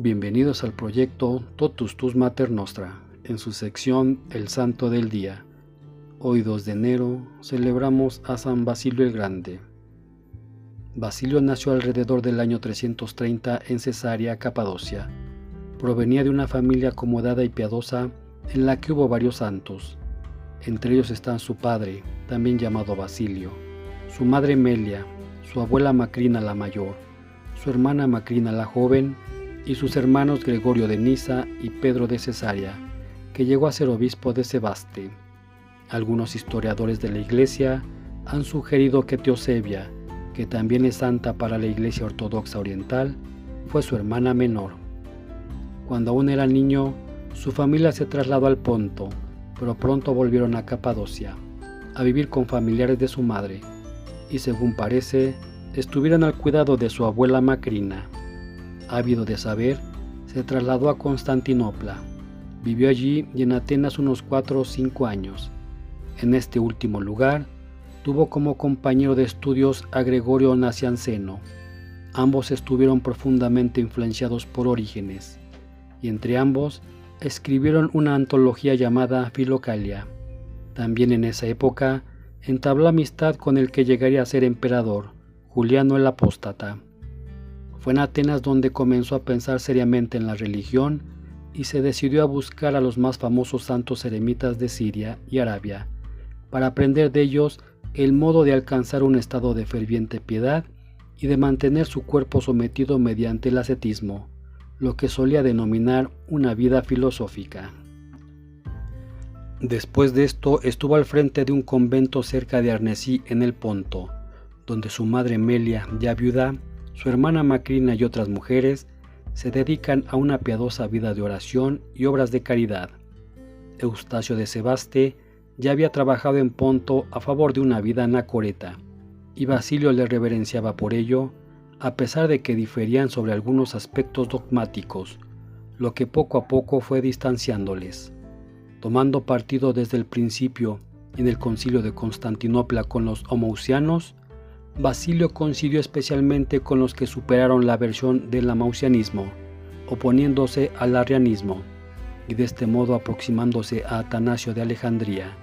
Bienvenidos al proyecto Totus Tus Mater Nostra, en su sección El Santo del Día. Hoy 2 de enero celebramos a San Basilio el Grande. Basilio nació alrededor del año 330 en Cesarea, Capadocia. Provenía de una familia acomodada y piadosa en la que hubo varios santos. Entre ellos están su padre, también llamado Basilio, su madre Melia, su abuela Macrina la mayor, su hermana Macrina la joven y sus hermanos Gregorio de Nisa y Pedro de Cesarea, que llegó a ser obispo de Sebaste. Algunos historiadores de la iglesia han sugerido que Teosebia, que también es santa para la iglesia ortodoxa oriental, fue su hermana menor. Cuando aún era niño, su familia se trasladó al Ponto, pero pronto volvieron a Capadocia, a vivir con familiares de su madre, y según parece, estuvieron al cuidado de su abuela Macrina. Ávido de saber, se trasladó a Constantinopla. Vivió allí y en Atenas unos cuatro o cinco años. En este último lugar, tuvo como compañero de estudios a Gregorio Nacianceno. Ambos estuvieron profundamente influenciados por Orígenes, y entre ambos escribieron una antología llamada Filocalia. También en esa época entabló amistad con el que llegaría a ser emperador, Juliano el Apóstata. Fue en Atenas donde comenzó a pensar seriamente en la religión y se decidió a buscar a los más famosos santos eremitas de Siria y Arabia, para aprender de ellos el modo de alcanzar un estado de ferviente piedad y de mantener su cuerpo sometido mediante el ascetismo, lo que solía denominar una vida filosófica. Después de esto estuvo al frente de un convento cerca de Arnesí en el Ponto, donde su madre Melia, ya viuda, su hermana Macrina y otras mujeres se dedican a una piadosa vida de oración y obras de caridad. Eustacio de Sebaste ya había trabajado en Ponto a favor de una vida anacoreta, y Basilio le reverenciaba por ello, a pesar de que diferían sobre algunos aspectos dogmáticos, lo que poco a poco fue distanciándoles. Tomando partido desde el principio en el concilio de Constantinopla con los homousianos, Basilio coincidió especialmente con los que superaron la versión del amausianismo, oponiéndose al arrianismo, y de este modo aproximándose a Atanasio de Alejandría.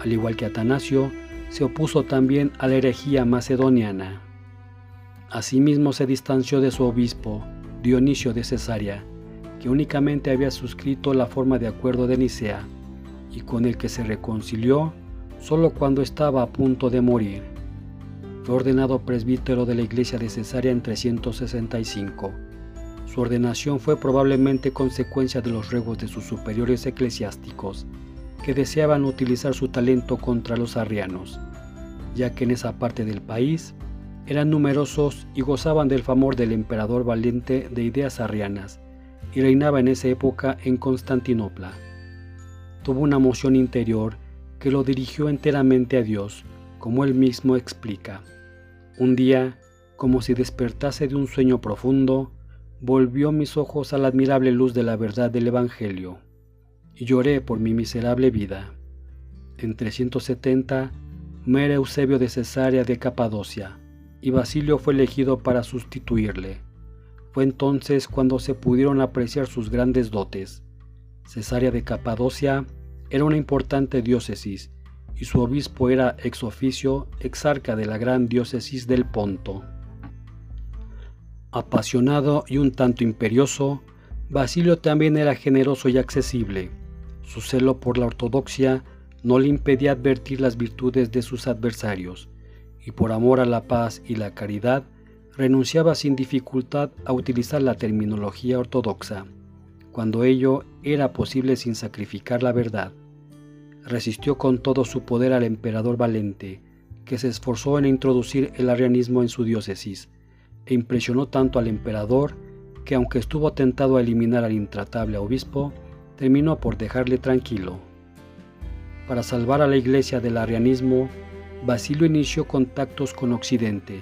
Al igual que Atanasio, se opuso también a la herejía macedoniana. Asimismo se distanció de su obispo, Dionisio de Cesarea, que únicamente había suscrito la forma de acuerdo de Nicea, y con el que se reconcilió solo cuando estaba a punto de morir. Fue ordenado presbítero de la iglesia de Cesarea en 365. Su ordenación fue probablemente consecuencia de los ruegos de sus superiores eclesiásticos, que deseaban utilizar su talento contra los arrianos, ya que en esa parte del país eran numerosos y gozaban del favor del emperador valiente de ideas arrianas, y reinaba en esa época en Constantinopla. Tuvo una moción interior que lo dirigió enteramente a Dios, como él mismo explica. Un día, como si despertase de un sueño profundo, volvió mis ojos a la admirable luz de la verdad del Evangelio y lloré por mi miserable vida. En 370 muere Eusebio de Cesarea de Capadocia, y Basilio fue elegido para sustituirle. Fue entonces cuando se pudieron apreciar sus grandes dotes. Cesarea de Capadocia era una importante diócesis, y su obispo era ex oficio exarca de la gran diócesis del Ponto. Apasionado y un tanto imperioso, Basilio también era generoso y accesible su celo por la ortodoxia no le impedía advertir las virtudes de sus adversarios, y por amor a la paz y la caridad renunciaba sin dificultad a utilizar la terminología ortodoxa, cuando ello era posible sin sacrificar la verdad. Resistió con todo su poder al emperador Valente, que se esforzó en introducir el arrianismo en su diócesis, e impresionó tanto al emperador que aunque estuvo tentado a eliminar al intratable obispo, terminó por dejarle tranquilo. Para salvar a la iglesia del arrianismo, Basilio inició contactos con Occidente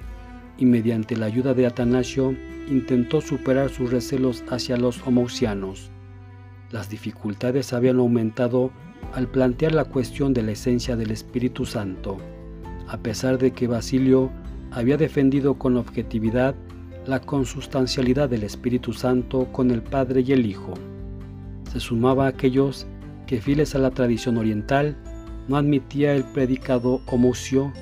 y mediante la ayuda de Atanasio intentó superar sus recelos hacia los homousianos. Las dificultades habían aumentado al plantear la cuestión de la esencia del Espíritu Santo, a pesar de que Basilio había defendido con objetividad la consustancialidad del Espíritu Santo con el Padre y el Hijo. Se sumaba a aquellos que, fieles a la tradición oriental, no admitía el predicado homocio,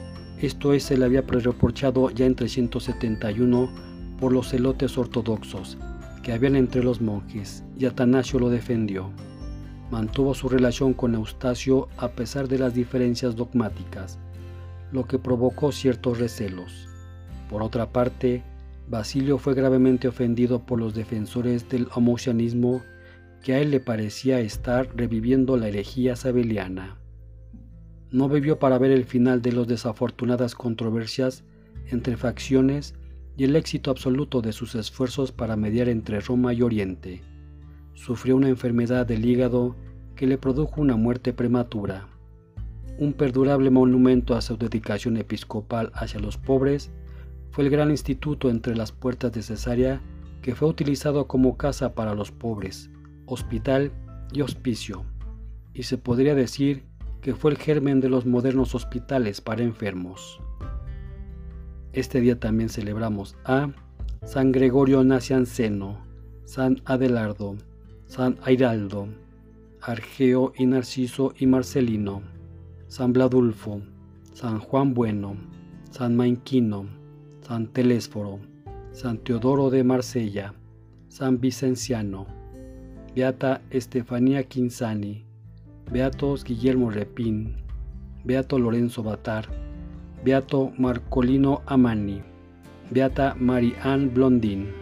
esto es, se le había reprochado ya en 371 por los celotes ortodoxos que habían entre los monjes, y Atanasio lo defendió. Mantuvo su relación con Eustacio a pesar de las diferencias dogmáticas, lo que provocó ciertos recelos. Por otra parte, Basilio fue gravemente ofendido por los defensores del homocianismo que a él le parecía estar reviviendo la herejía sabeliana. No vivió para ver el final de las desafortunadas controversias entre facciones y el éxito absoluto de sus esfuerzos para mediar entre Roma y Oriente. Sufrió una enfermedad del hígado que le produjo una muerte prematura. Un perdurable monumento a su dedicación episcopal hacia los pobres fue el gran instituto entre las puertas de Cesarea que fue utilizado como casa para los pobres, hospital y hospicio, y se podría decir que fue el germen de los modernos hospitales para enfermos. Este día también celebramos a San Gregorio Nacianceno, San Adelardo, San Airaldo, Argeo y Narciso y Marcelino, San Bladulfo, San Juan Bueno, San Mainquino, San Telésforo, San Teodoro de Marsella, San Vicenciano, Beata Estefanía Quinzani, Beatos Guillermo Repín, Beato Lorenzo Batar, Beato Marcolino Amani, Beata Marie-Anne Blondin.